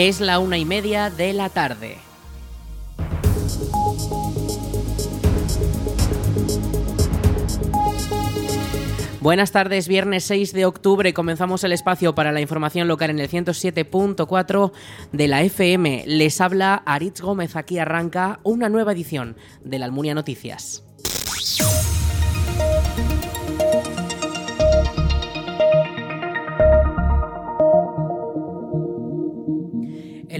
Es la una y media de la tarde. Buenas tardes, viernes 6 de octubre comenzamos el espacio para la información local en el 107.4 de la FM. Les habla Aritz Gómez, aquí arranca una nueva edición de la Almunia Noticias.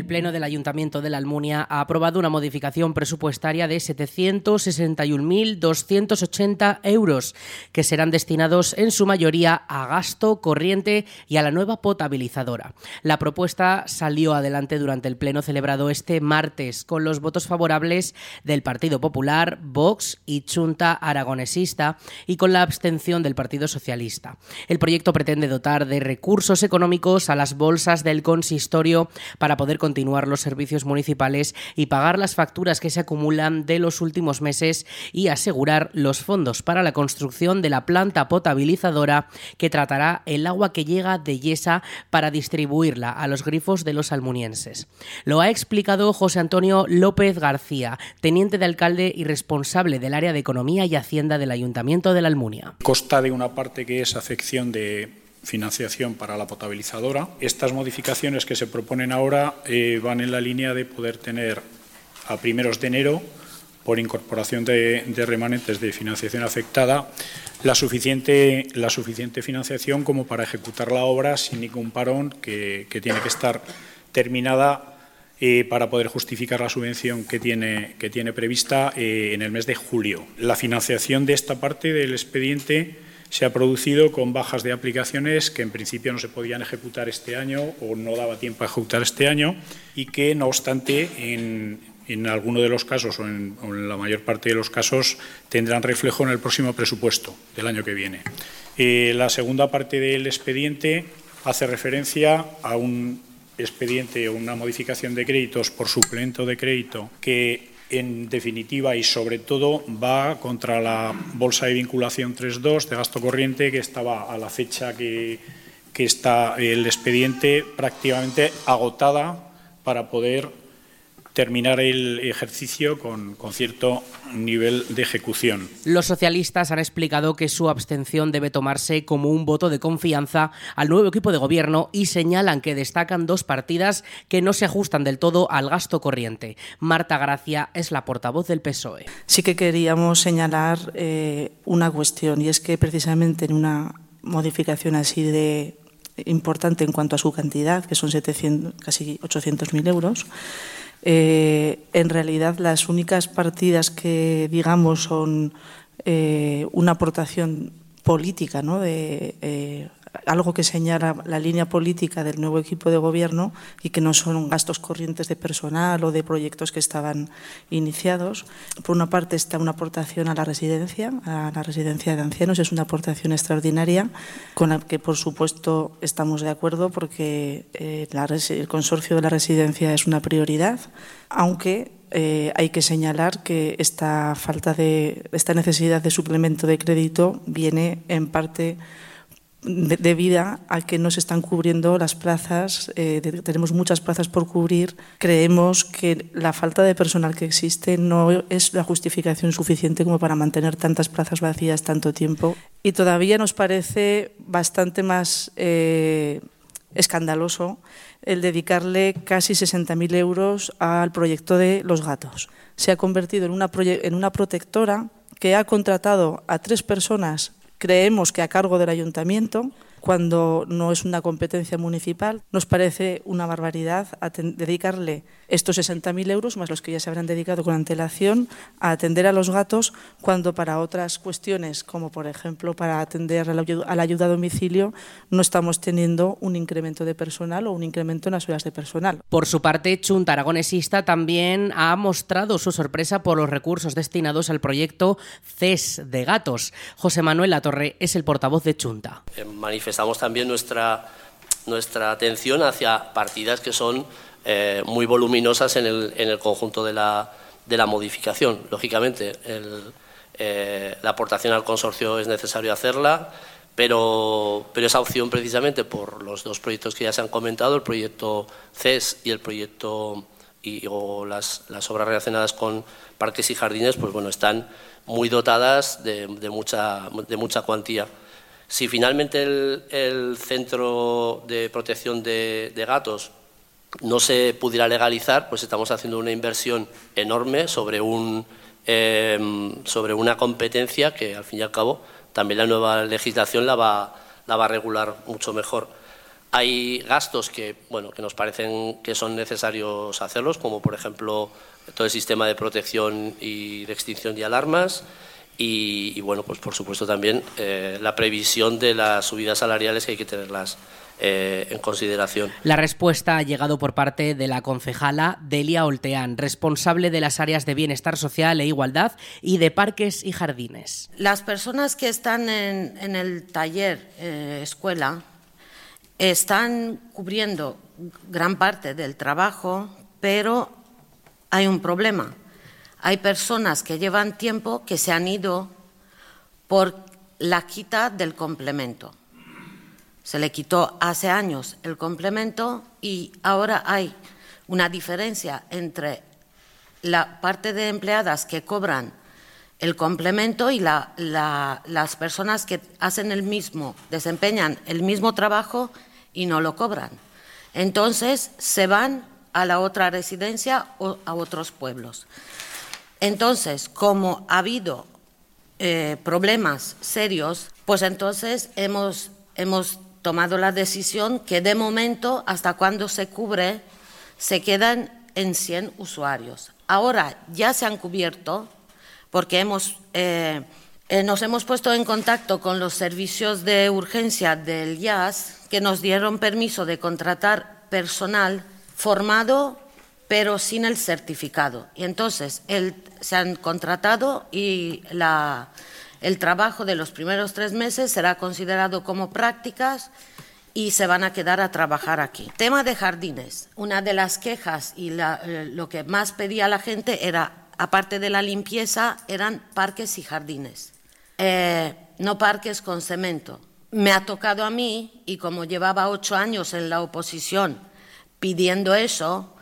Pleno del Ayuntamiento de la Almunia ha aprobado una modificación presupuestaria de 761.280 euros, que serán destinados en su mayoría a gasto corriente y a la nueva potabilizadora. La propuesta salió adelante durante el Pleno celebrado este martes, con los votos favorables del Partido Popular, Vox y Chunta Aragonesista, y con la abstención del Partido Socialista. El proyecto pretende dotar de recursos económicos a las bolsas del consistorio para poder continuar los servicios municipales y pagar las facturas que se acumulan de los últimos meses y asegurar los fondos para la construcción de la planta potabilizadora que tratará el agua que llega de Yesa para distribuirla a los grifos de los almunienses. Lo ha explicado José Antonio López García, teniente de alcalde y responsable del área de Economía y Hacienda del Ayuntamiento de la Almunia. Costa de una parte que es afección de financiación para la potabilizadora. Estas modificaciones que se proponen ahora eh, van en la línea de poder tener a primeros de enero, por incorporación de, remanentes de financiación afectada, la suficiente, la suficiente financiación como para ejecutar la obra sin ningún parón, que, que tiene que estar terminada eh, para poder justificar la subvención que tiene, que tiene prevista eh, en el mes de julio. La financiación de esta parte del expediente se ha producido con bajas de aplicaciones que en principio no se podían ejecutar este año o no daba tiempo a ejecutar este año y que, no obstante, en, en alguno de los casos o en, la mayor parte de los casos tendrán reflejo en el próximo presupuesto del año que viene. Eh, la segunda parte del expediente hace referencia a un expediente o una modificación de créditos por suplemento de crédito que en definitiva y sobre todo va contra la bolsa de vinculación 3.2 de gasto corriente que estaba a la fecha que, está el expediente prácticamente agotada para poder terminar el ejercicio con, con, cierto nivel de ejecución. Los socialistas han explicado que su abstención debe tomarse como un voto de confianza al nuevo equipo de gobierno y señalan que destacan dos partidas que no se ajustan del todo al gasto corriente. Marta Gracia es la portavoz del PSOE. Sí que queríamos señalar eh, una cuestión y es que precisamente en una modificación así de importante en cuanto a su cantidad, que son 700, casi 800.000 euros, eh, en realidad, las únicas partidas que, digamos, son eh, una aportación política, ¿no? de eh, algo que señala la línea política del nuevo equipo de gobierno y que no son gastos corrientes de personal o de proyectos que estaban iniciados. Por una parte está una aportación a la residencia, a la residencia de ancianos, es una aportación extraordinaria con la que por supuesto estamos de acuerdo porque eh, el consorcio de la residencia es una prioridad, aunque eh, hay que señalar que esta falta de esta necesidad de suplemento de crédito viene en parte debido a que no se están cubriendo las plazas, eh, tenemos muchas plazas por cubrir, creemos que la falta de personal que existe no es la justificación suficiente como para mantener tantas plazas vacías tanto tiempo. Y todavía nos parece bastante más eh, escandaloso el dedicarle casi 60.000 euros al proyecto de los gatos. Se ha convertido en una, en una protectora que ha contratado a tres personas creemos que a cargo del ayuntamiento, cuando no es una competencia municipal. Nos parece una barbaridad dedicarle estos 60.000 euros, más los que ya se habrán dedicado con antelación, a atender a los gatos, cuando para otras cuestiones, como por ejemplo para atender a la ayuda a domicilio, no estamos teniendo un incremento de personal o un incremento en las horas de personal. Por su parte, Chunta Aragonesista también ha mostrado su sorpresa por los recursos destinados al proyecto CES de gatos. José Manuel Latorre es el portavoz de Chunta. Manifestamos también nuestra, nuestra atención hacia partidas que son eh, muy voluminosas en el, en el conjunto de la, de la, modificación. Lógicamente, eh, la aportación al consorcio es necesario hacerla, pero, pero esa opción precisamente por los dos proyectos que ya se han comentado, el proyecto CES y el proyecto y, o las, las obras relacionadas con parques y jardines, pues bueno, están muy dotadas de, de mucha, de mucha cuantía. Si finalmente el, centro de protección de, gatos no se pudiera legalizar, pues estamos haciendo una inversión enorme sobre, un, eh, sobre una competencia que, al fin y al cabo, también la nueva legislación la va, la va a regular mucho mejor. Hay gastos que, bueno, que nos parecen que son necesarios hacerlos, como por ejemplo todo el sistema de protección y de extinción de alarmas, y, y, bueno, pues por supuesto también eh, la previsión de las subidas salariales que hay que tenerlas eh, en consideración. La respuesta ha llegado por parte de la concejala Delia Olteán, responsable de las áreas de bienestar social e igualdad y de parques y jardines. Las personas que están en, en el taller eh, escuela están cubriendo gran parte del trabajo, pero hay un problema hay personas que llevan tiempo que se han ido por la quita del complemento. Se le quitó hace años el complemento y ahora hay una diferencia entre la parte de empleadas que cobran el complemento y la, la, las personas que hacen el mismo, desempeñan el mismo trabajo y no lo cobran. Entonces se van a la otra residencia o a otros pueblos. Entonces, como ha habido eh, problemas serios, pues entonces hemos, hemos tomado la decisión que de momento, hasta cuando se cubre, se quedan en 100 usuarios. Ahora ya se han cubierto porque hemos, eh, eh, nos hemos puesto en contacto con los servicios de urgencia del IAS que nos dieron permiso de contratar personal formado pero sin el certificado. Y entonces el, se han contratado y la, el trabajo de los primeros tres meses será considerado como prácticas y se van a quedar a trabajar aquí. Tema de jardines. Una de las quejas y la, eh, lo que más pedía la gente era, aparte de la limpieza, eran parques y jardines. Eh, no parques con cemento. Me ha tocado a mí, y como llevaba ocho años en la oposición pidiendo eso,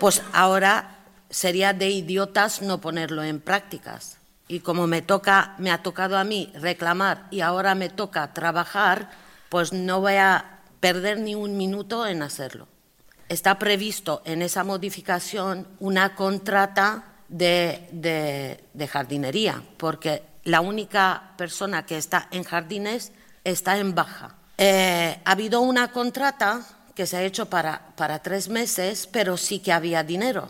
pues ahora sería de idiotas no ponerlo en prácticas. Y como me toca, me ha tocado a mí reclamar y ahora me toca trabajar, pues no voy a perder ni un minuto en hacerlo. Está previsto en esa modificación una contrata de, jardinería, porque la única persona que está en jardines está en baja. Eh, ha habido una contrata que se ha hecho para, para tres meses, pero sí que había dinero.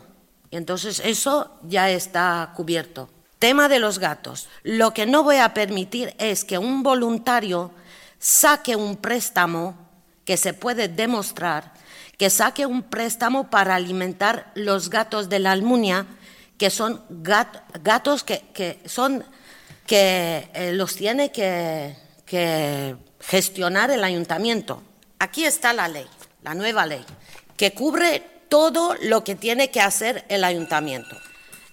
Y entonces eso ya está cubierto. Tema de los gatos. Lo que no voy a permitir es que un voluntario saque un préstamo que se puede demostrar, que saque un préstamo para alimentar los gatos de la Almunia, que son gat, gatos que, que, son, que eh, los tiene que gestionar el ayuntamiento. Aquí está la ley la nueva ley, que cubre todo lo que tiene que hacer el ayuntamiento.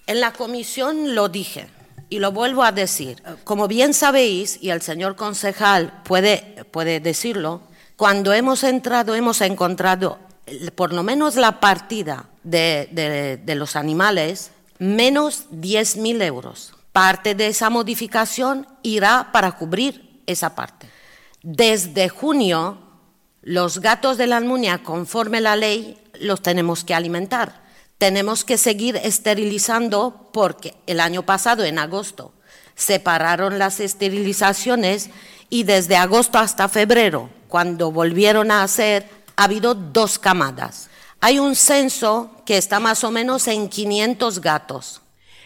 En la comisión lo dije y lo vuelvo a decir. Como bien sabéis, y el señor concejal puede, puede decirlo, cuando hemos entrado hemos encontrado por lo menos la partida de, de, de los animales menos 10.000 euros. Parte de esa modificación irá para cubrir esa parte. Desde junio los gatos de la Almunia, conforme la ley, los tenemos que alimentar. Tenemos que seguir esterilizando porque el año pasado, en agosto, se pararon las esterilizaciones y desde agosto hasta febrero, cuando volvieron a hacer, ha habido dos camadas. Hay un censo que está más o menos en 500 gatos.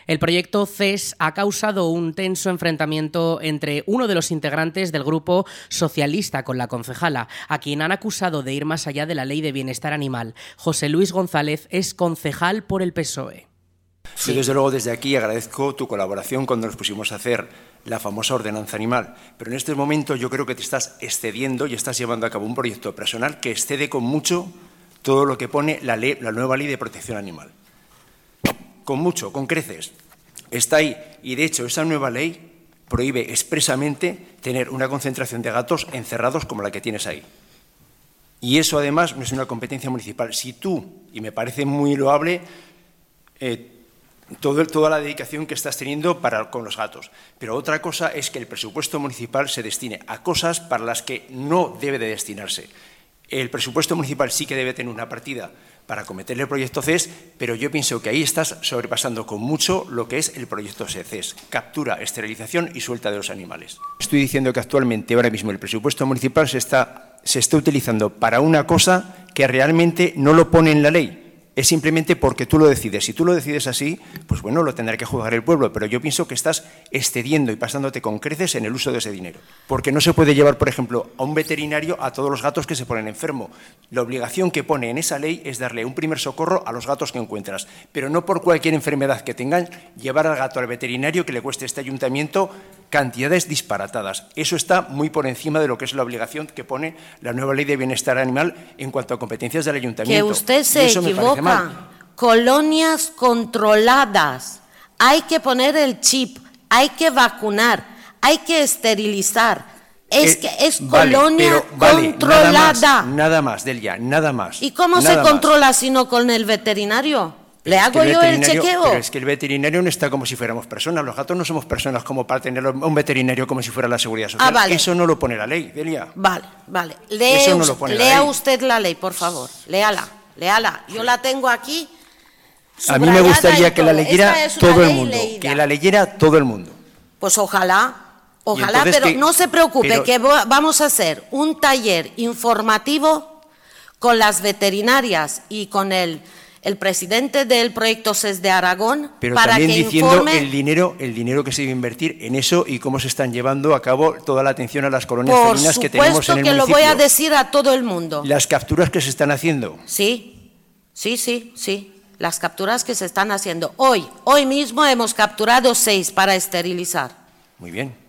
El proyecto CES ha causado un tenso enfrentamiento entre uno de los integrantes del grupo socialista con la concejala, a quien han acusado de ir más allá de la ley de bienestar animal. José Luis González es concejal por el PSOE. Sí. Yo, desde luego, desde aquí agradezco tu colaboración cuando nos pusimos a hacer la famosa ordenanza animal. Pero en este momento yo creo que te estás excediendo y estás llevando a cabo un proyecto personal que excede con mucho todo lo que pone la, nueva ley de protección animal con mucho, con creces. Está ahí. Y de hecho, esa nueva ley prohíbe expresamente tener una concentración de gatos encerrados como la que tienes ahí. Y eso además no es una competencia municipal. Si tú, y me parece muy loable, eh, toda la dedicación que estás teniendo para, con los gatos. Pero otra cosa es que el presupuesto municipal se destine a cosas para las que no debe de destinarse. El presupuesto municipal sí que debe tener una partida para cometer el proyecto CES, pero yo pienso que ahí estás sobrepasando con mucho lo que es el proyecto CES, captura, esterilización y suelta de los animales. Estoy diciendo que actualmente, ahora mismo, el presupuesto municipal se está, se está utilizando para una cosa que realmente no lo pone en la ley, es simplemente porque tú lo decides. Si tú lo decides así, pues bueno, lo tendrá que juzgar el pueblo, pero yo pienso que estás excediendo y pasándote con creces en el uso de ese dinero. Porque no se puede llevar, por ejemplo, a un veterinario a todos los gatos que se ponen enfermos. La obligación que pone en esa ley es darle un primer socorro a los gatos que encuentras, pero no por cualquier enfermedad que tengan, llevar al gato al veterinario que le cueste este ayuntamiento cantidades disparatadas. Eso está muy por encima de lo que es la obligación que pone la nueva ley de bienestar animal en cuanto a competencias del ayuntamiento. Que usted se equivoca. Colonias controladas. Hay que poner el chip, hay que vacunar, hay que esterilizar. Es eh, que es colonia controlada. Nada más, Delia, nada más. ¿Y cómo se controla si no con el veterinario? ¿Le hago yo el chequeo? Pero es que el veterinario no está como si fuéramos personas. Los gatos no somos personas como para tener un veterinario como si fuera la seguridad social. Ah, Eso no lo pone la ley, Delia. Vale, vale. lea usted la ley, por favor. Léala, léala. Yo la tengo aquí. A mí me gustaría que la leyera todo el mundo. Que la leyera todo el mundo. Pues ojalá. Ojalá, pero no se preocupe, que vamos a hacer un taller informativo con las veterinarias y con el el presidente del proyecto CES de Aragón Pero para también diciendo el dinero, el dinero que se debe invertir en eso y cómo se están llevando a cabo toda la atención a las colonias felinas que tenemos en el que lo voy a decir a todo el mundo. Las capturas que se están haciendo. Sí, sí, sí, sí. Las capturas que se están haciendo. Hoy, hoy mismo hemos capturado seis para esterilizar. Muy bien.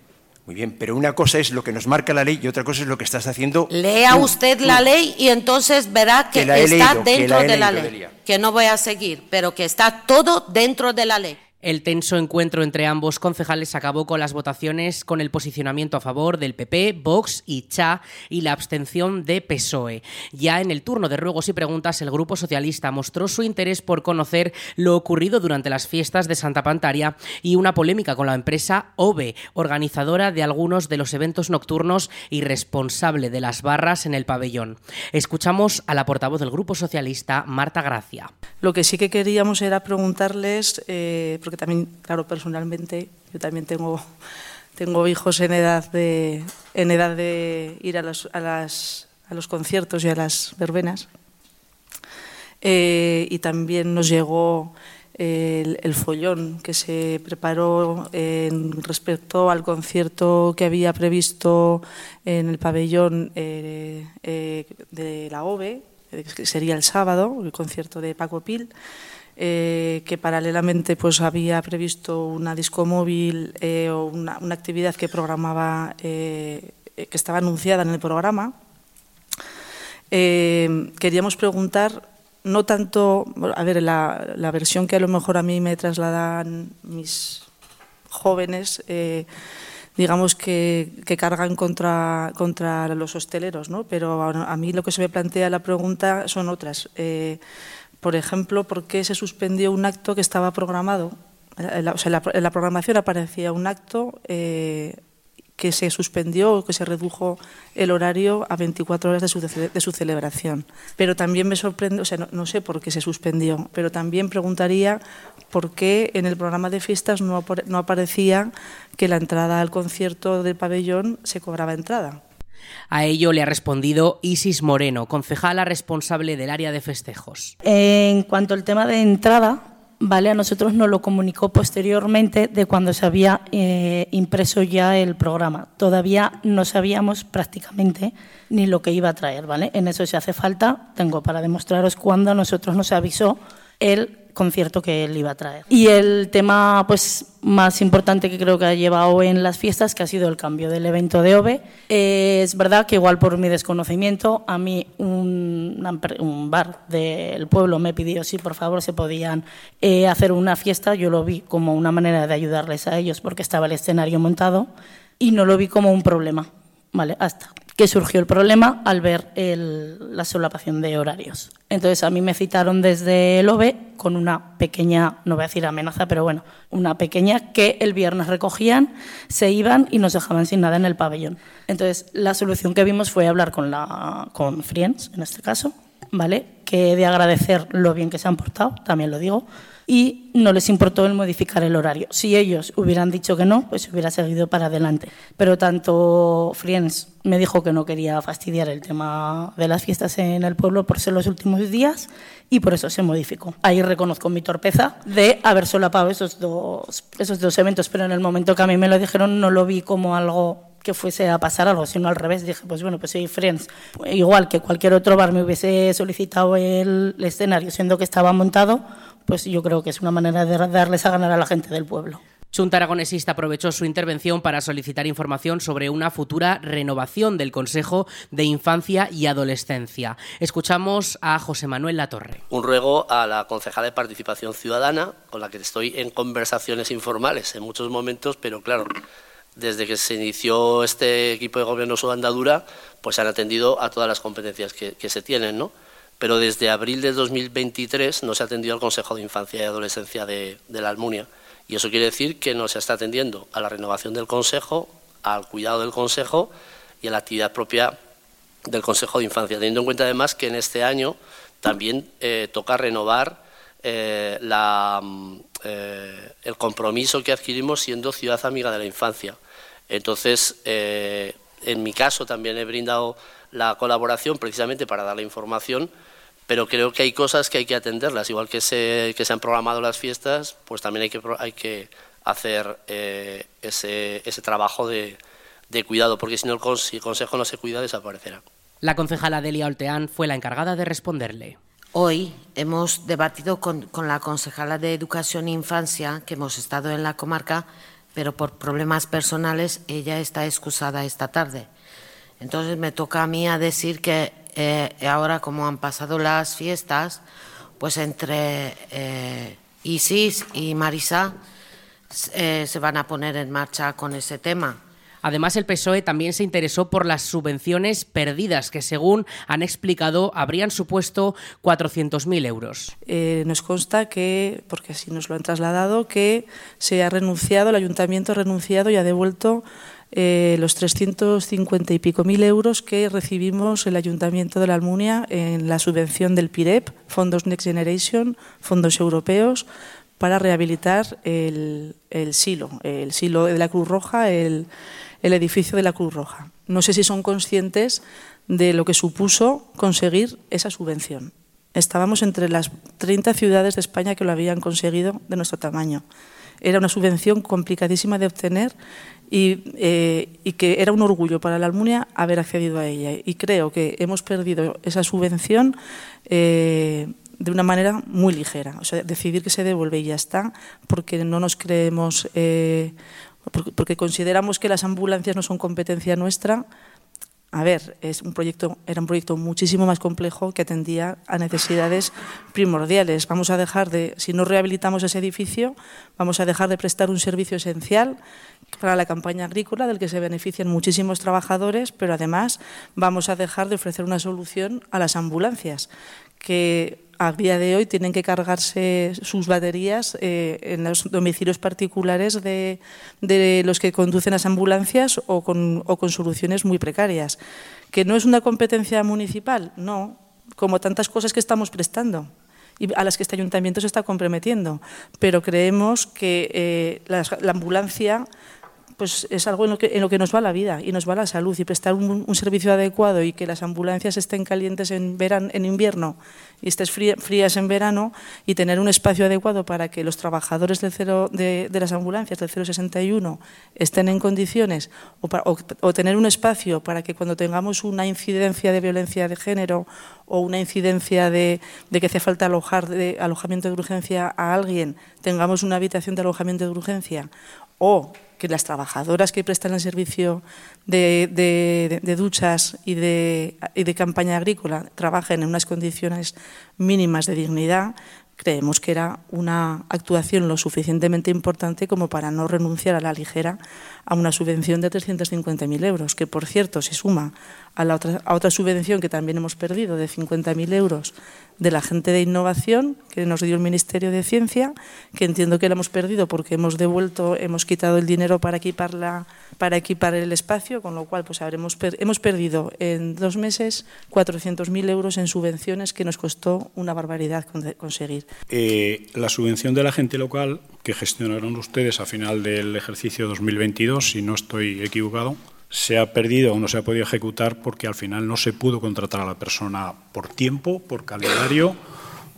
Muy bien, pero una cosa es lo que nos marca la ley y otra cosa es lo que estás haciendo. Lea usted la ley y entonces verá que, está dentro de la ley. Que no voy a seguir, pero que está todo dentro de la ley. El tenso encuentro entre ambos concejales acabó con las votaciones con el posicionamiento a favor del PP, Vox y Cha y la abstención de PSOE. Ya en el turno de ruegos y preguntas, el Grupo Socialista mostró su interés por conocer lo ocurrido durante las fiestas de Santa Pantaria y una polémica con la empresa OVE, organizadora de algunos de los eventos nocturnos y responsable de las barras en el pabellón. Escuchamos a la portavoz del Grupo Socialista, Marta Gracia. Lo que sí que queríamos era preguntarles, eh, también, claro, personalmente, yo también tengo, tengo hijos en edad de, en edad de ir a, los, a, las, a los conciertos y a las verbenas. Eh, y también nos llegó el, el, follón que se preparó en respecto al concierto que había previsto en el pabellón eh, eh, de la OVE, que sería el sábado, el concierto de Paco Pil. Eh, que paralelamente pues había previsto una disco móvil eh, o una, actividad que programaba, eh, que estaba anunciada en el programa. Queríamos preguntar, no tanto, a ver, la, la, versión que a lo mejor a mí me trasladan mis jóvenes, digamos que, que, cargan contra, contra los hosteleros, ¿no? pero a, mí lo que se me plantea la pregunta son otras. Por ejemplo, por qué se suspendió un acto que estaba programado. En la, o sea, programación aparecía un acto eh, que se suspendió o que se redujo el horario a 24 horas de su, celebración. Pero también me sorprende, o sea, no, sé por qué se suspendió, pero también preguntaría por qué en el programa de fiestas no aparecía que la entrada al concierto del pabellón se cobraba entrada. A ello le ha respondido Isis Moreno, concejala responsable del área de festejos. En cuanto al tema de entrada, vale, a nosotros nos lo comunicó posteriormente de cuando se había eh, impreso ya el programa. Todavía no sabíamos prácticamente ni lo que iba a traer, ¿vale? En eso si hace falta, tengo para demostraros cuando a nosotros nos avisó él concierto que él iba a traer. Y el tema pues más importante que creo que ha llevado en las fiestas, que ha sido el cambio del evento de OVE. Es verdad que igual por mi desconocimiento, a mí un, un bar del pueblo me pidió si por favor se podían eh, hacer una fiesta. Yo lo vi como una manera de ayudarles a ellos porque estaba el escenario montado y no lo vi como un problema. Vale, hasta que surgió el problema al ver la solapación de horarios. Entonces a mí me citaron desde el OVE con una pequeña, no voy a decir amenaza, pero bueno, una pequeña que el viernes recogían, se iban y nos dejaban sin nada en el pabellón. Entonces la solución que vimos fue hablar con, con Friends, en este caso, ¿vale? Que he de agradecer lo bien que se han portado, también lo digo, y no les importó el modificar el horario. Si ellos hubieran dicho que no, pues hubiera seguido para adelante. Pero tanto Friends me dijo que no quería fastidiar el tema de las fiestas en el pueblo por ser los últimos días y por eso se modificó. Ahí reconozco mi torpeza de haber solapado esos dos, esos dos eventos, pero en el momento que a mí me lo dijeron no lo vi como algo que fuese a pasar algo, sino al revés. Dije, pues bueno, pues si Friends, igual que cualquier otro bar me hubiese solicitado el escenario, siendo que estaba montado, pues yo creo que es una manera de darles a ganar a la gente del pueblo. Junta Aragonesista aprovechó su intervención para solicitar información sobre una futura renovación del Consejo de Infancia y Adolescencia. Escuchamos a José Manuel Latorre. Un ruego a la concejala de Participación Ciudadana, con la que estoy en conversaciones informales en muchos momentos, pero claro, desde que se inició este equipo de gobierno su andadura, pues han atendido a todas las competencias que, se tienen, ¿no? Pero desde abril de 2023 no se ha atendido al Consejo de Infancia y Adolescencia de, la Almunia. Y eso quiere decir que no se está atendiendo a la renovación del Consejo, al cuidado del Consejo y a la actividad propia del Consejo de Infancia, teniendo en cuenta además que en este año también eh, toca renovar eh, eh, el compromiso que adquirimos siendo ciudad amiga de la infancia. Entonces, en mi caso también he brindado la colaboración precisamente para dar la información, pero creo que hay cosas que hay que atenderlas, igual que se, que se han programado las fiestas, pues también hay que, hay que hacer eh, ese, ese, trabajo de, de, cuidado, porque si, no el, si el Consejo no se cuida, desaparecerá. La concejala Delia Olteán fue la encargada de responderle. Hoy hemos debatido con, con la concejala de Educación e Infancia, que hemos estado en la comarca, pero por problemas personales ella está excusada esta tarde. Entonces me toca a mí a decir que eh, ahora como han pasado las fiestas, pues entre eh, Isis y Marisa eh, se van a poner en marcha con ese tema. Además, el PSOE también se interesó por las subvenciones perdidas, que según han explicado habrían supuesto 400.000 euros. Eh, nos consta que, porque así nos lo han trasladado, que se ha renunciado, el ayuntamiento ha renunciado y ha devuelto eh, los 350 y pico mil euros que recibimos el Ayuntamiento de la Almunia en la subvención del PIREP, Fondos Next Generation, fondos europeos, para rehabilitar el, silo, el silo de la Cruz Roja, el, el edificio de la Cruz Roja. No sé si son conscientes de lo que supuso conseguir esa subvención. Estábamos entre las 30 ciudades de España que lo habían conseguido de nuestro tamaño. Era una subvención complicadísima de obtener y, eh, que era un orgullo para la Almunia haber accedido a ella. Y creo que hemos perdido esa subvención eh, de una manera muy ligera. O sea, decidir que se devuelve y ya está, porque no nos creemos eh, porque consideramos que las ambulancias no son competencia nuestra. A ver, es un proyecto, era un proyecto muchísimo más complejo que atendía a necesidades primordiales. Vamos a dejar de, si no rehabilitamos ese edificio, vamos a dejar de prestar un servicio esencial para la campaña agrícola del que se benefician muchísimos trabajadores, pero además vamos a dejar de ofrecer una solución a las ambulancias, que a día de hoy tienen que cargarse sus baterías eh, en los domicilios particulares de, los que conducen las ambulancias o con, o con soluciones muy precarias. ¿Que no es una competencia municipal? No, como tantas cosas que estamos prestando y a las que este ayuntamiento se está comprometiendo. Pero creemos que eh, la, ambulancia pues es algo en lo, que, en lo que nos va la vida y nos va la salud. Y prestar un, servicio adecuado y que las ambulancias estén calientes en, verano, en invierno y estés frías en verano y tener un espacio adecuado para que los trabajadores del cero, de, las ambulancias del 061 estén en condiciones o, tener un espacio para que cuando tengamos una incidencia de violencia de género o una incidencia de, de que hace falta alojar de alojamiento de urgencia a alguien, tengamos una habitación de alojamiento de urgencia o que las trabajadoras que prestan el servicio de, duchas y de, y de campaña agrícola trabajen en unas condiciones mínimas de dignidad, creemos que era una actuación lo suficientemente importante como para no renunciar a la ligera a una subvención de 350.000 euros, que por cierto se suma a, la otra, a otra subvención que también hemos perdido de 50.000 euros de la gente de innovación que nos dio el Ministerio de Ciencia, que entiendo que la hemos perdido porque hemos devuelto, hemos quitado el dinero para equipar, la, para equipar el espacio, con lo cual pues habremos hemos perdido en dos meses 400.000 euros en subvenciones que nos costó una barbaridad conseguir. Eh, la subvención de la gente local que gestionaron ustedes a final del ejercicio 2022, si no estoy equivocado, se ha perdido o no se ha podido ejecutar porque al final no se pudo contratar a la persona por tiempo, por calendario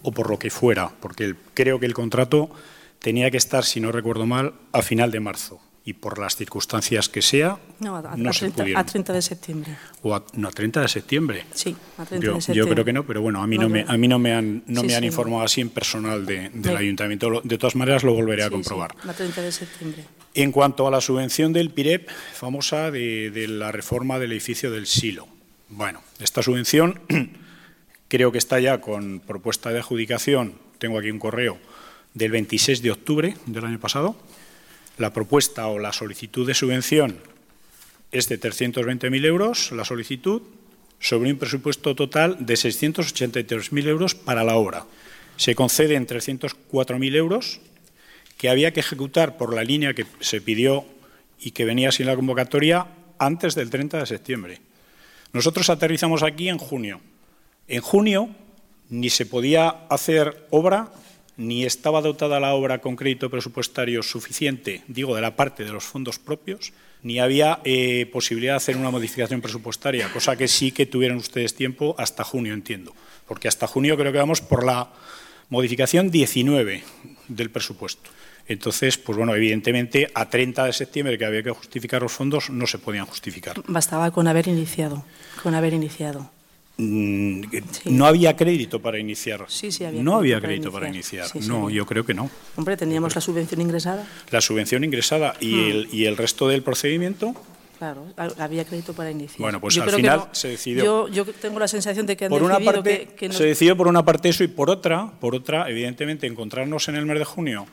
o por lo que fuera, porque creo que el contrato tenía que estar, si no recuerdo mal, a final de marzo y por las circunstancias que sea, no, a, 30, de septiembre. O a, no, a 30 de septiembre. Sí, a 30 yo, de septiembre. Yo creo que no, pero bueno, a mí no, me, a mí no me han, no me han informado así en personal del ayuntamiento. De todas maneras, lo volveré a comprobar. a 30 de septiembre. En cuanto a la subvención del PIREP, famosa de, la reforma del edificio del Silo. Bueno, esta subvención creo que está ya con propuesta de adjudicación, tengo aquí un correo, del 26 de octubre del año pasado. La propuesta o la solicitud de subvención es de 320.000 euros, la solicitud, sobre un presupuesto total de 683.000 euros para la obra. Se conceden 304.000 euros que había que ejecutar por la línea que se pidió y que venía sin la convocatoria antes del 30 de septiembre. Nosotros aterrizamos aquí en junio. En junio ni se podía hacer obra, ni estaba dotada la obra con crédito presupuestario suficiente, digo, de la parte de los fondos propios, ni había eh, posibilidad de hacer una modificación presupuestaria, cosa que sí que tuvieron ustedes tiempo hasta junio, entiendo, porque hasta junio creo que vamos por la modificación 19 del presupuesto. Entonces, pues bueno, evidentemente a 30 de septiembre que había que justificar los fondos no se podían justificar. Bastaba con haber iniciado, con haber iniciado. Mm, no había crédito para iniciar. Sí, sí, había no había crédito para iniciar. no, yo creo que no. Hombre, teníamos la subvención ingresada. La subvención ingresada y, hmm. el, y el resto del procedimiento. Claro, había crédito para iniciar. Bueno, pues al final se decidió. Yo, tengo la sensación de que han por una parte, que, se decidió por una parte eso y por otra, por otra, evidentemente, encontrarnos en el mes de junio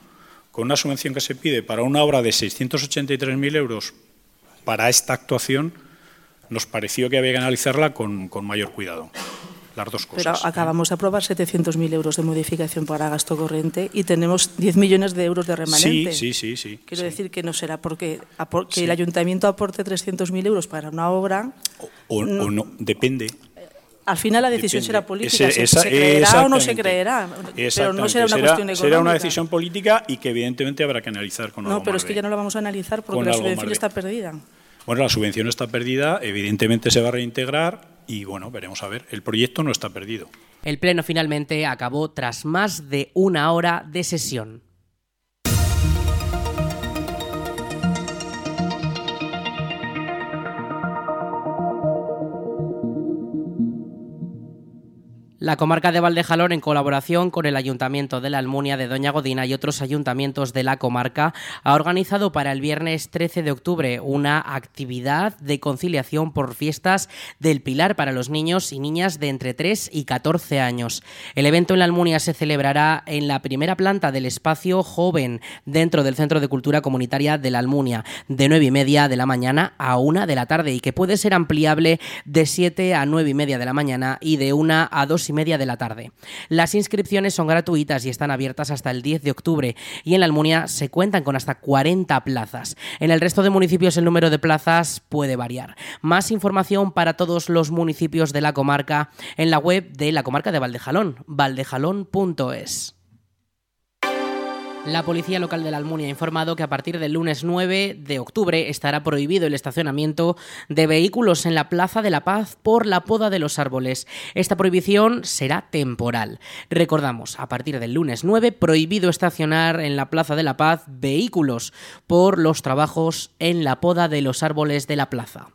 con una subvención que se pide para una obra de 683.000 euros para esta actuación, nos pareció que había que analizarla con, mayor cuidado. Las dos cosas. Pero acabamos de aprobar 700.000 euros de modificación para gasto corriente y tenemos 10 millones de euros de remanente. Sí, sí, sí. Quiero decir que no será porque que el ayuntamiento aporte 300.000 euros para una obra. o no, depende al final la decisión será política. ¿Se, creerá o no se creerá? Pero no será una cuestión económica. Será una decisión política y que evidentemente habrá que analizar con No, pero es que ya no la vamos a analizar porque la subvención está perdida. Bueno, la subvención está perdida, evidentemente se va a reintegrar y bueno, veremos a ver. El proyecto no está perdido. El pleno finalmente acabó tras más de una hora de sesión. La comarca de Valdejalón, en colaboración con el Ayuntamiento de la Almunia de Doña Godina y otros ayuntamientos de la comarca, ha organizado para el viernes 13 de octubre una actividad de conciliación por fiestas del Pilar para los niños y niñas de entre 3 y 14 años. El evento en la Almunia se celebrará en la primera planta del espacio joven dentro del Centro de Cultura Comunitaria de la Almunia, de 9 y media de la mañana a 1 de la tarde y que puede ser ampliable de 7 a 9 y media de la mañana y de 1 a 2 y media de la tarde. Las inscripciones son gratuitas y están abiertas hasta el 10 de octubre y en la Almunia se cuentan con hasta 40 plazas. En el resto de municipios el número de plazas puede variar. Más información para todos los municipios de la comarca en la web de la comarca de Valdejalón, valdejalón.es. La policía local de la Almunia ha informado que a partir del lunes 9 de octubre estará prohibido el estacionamiento de vehículos en la Plaza de la Paz por la poda de los árboles. Esta prohibición será temporal. Recordamos, a partir del lunes 9 prohibido estacionar en la Plaza de la Paz vehículos por los trabajos en la poda de los árboles de la plaza.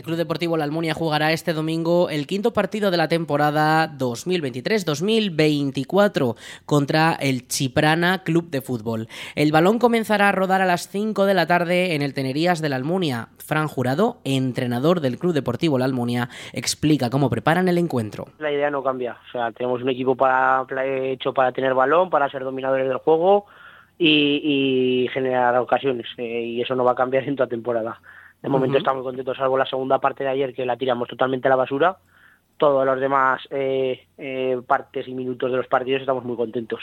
El Club Deportivo La Almunia jugará este domingo el quinto partido de la temporada 2023-2024 contra el Chiprana Club de Fútbol. El balón comenzará a rodar a las 5 de la tarde en el Tenerías de La Almunia. Fran Jurado, entrenador del Club Deportivo La Almunia, explica cómo preparan el encuentro. La idea no cambia. O sea, tenemos un equipo para, hecho para tener balón, para ser dominadores del juego y, generar ocasiones. Eh, y eso no va a cambiar en toda temporada. De momento estamos contentos, salvo la segunda parte de ayer que la tiramos totalmente a la basura. Todos los demás eh, eh, partes y minutos de los partidos estamos muy contentos.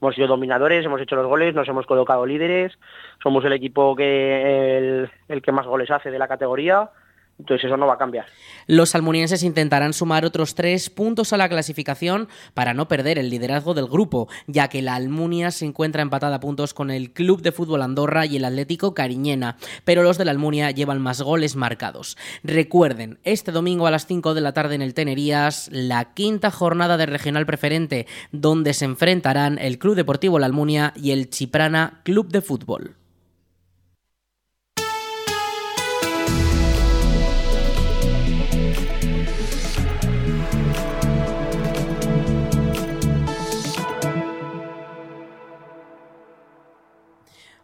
Hemos sido dominadores, hemos hecho los goles, nos hemos colocado líderes, somos el equipo que el que más goles hace de la categoría entonces eso no va a cambiar. Los almunienses intentarán sumar otros tres puntos a la clasificación para no perder el liderazgo del grupo, ya que la Almunia se encuentra empatada a puntos con el Club de Fútbol Andorra y el Atlético Cariñena, pero los de la Almunia llevan más goles marcados. Recuerden, este domingo a las 5 de la tarde en el Tenerías, la quinta jornada de regional preferente, donde se enfrentarán el Club Deportivo La Almunia y el Chiprana Club de Fútbol.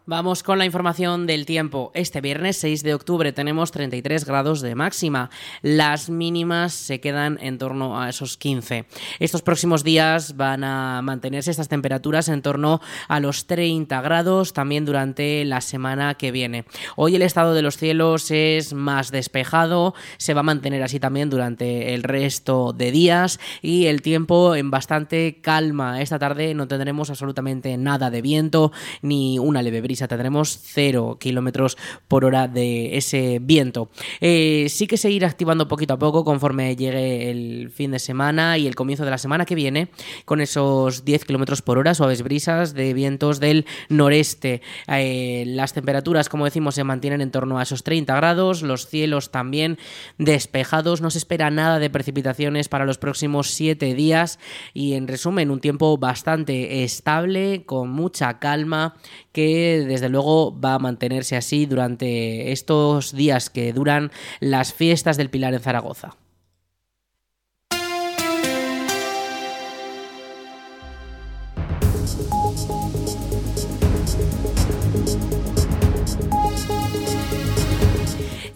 Vamos con la información del tiempo. Este viernes 6 de octubre tenemos 33 grados de máxima. Las mínimas se quedan en torno a esos 15. Estos próximos días van a mantenerse estas temperaturas en torno a los 30 grados también durante la semana que viene. Hoy el estado de los cielos es más despejado, se va a mantener así también durante el resto de días y el tiempo en bastante calma. Esta tarde no tendremos absolutamente nada de viento ni una leve brisa tendremos 0 kilómetros por hora de ese viento. Eh, sí que seguir activando poquito a poco conforme llegue el fin de semana y el comienzo de la semana que viene, con esos 10 kilómetros por hora, suaves brisas de vientos del noreste. Eh, las temperaturas, como decimos, se mantienen en torno a esos 30 grados, los cielos también despejados, no se espera nada de precipitaciones para los próximos 7 días y en resumen un tiempo bastante estable, con mucha calma, desde luego va a mantenerse así durante estos días que duran las fiestas del Pilar en Zaragoza.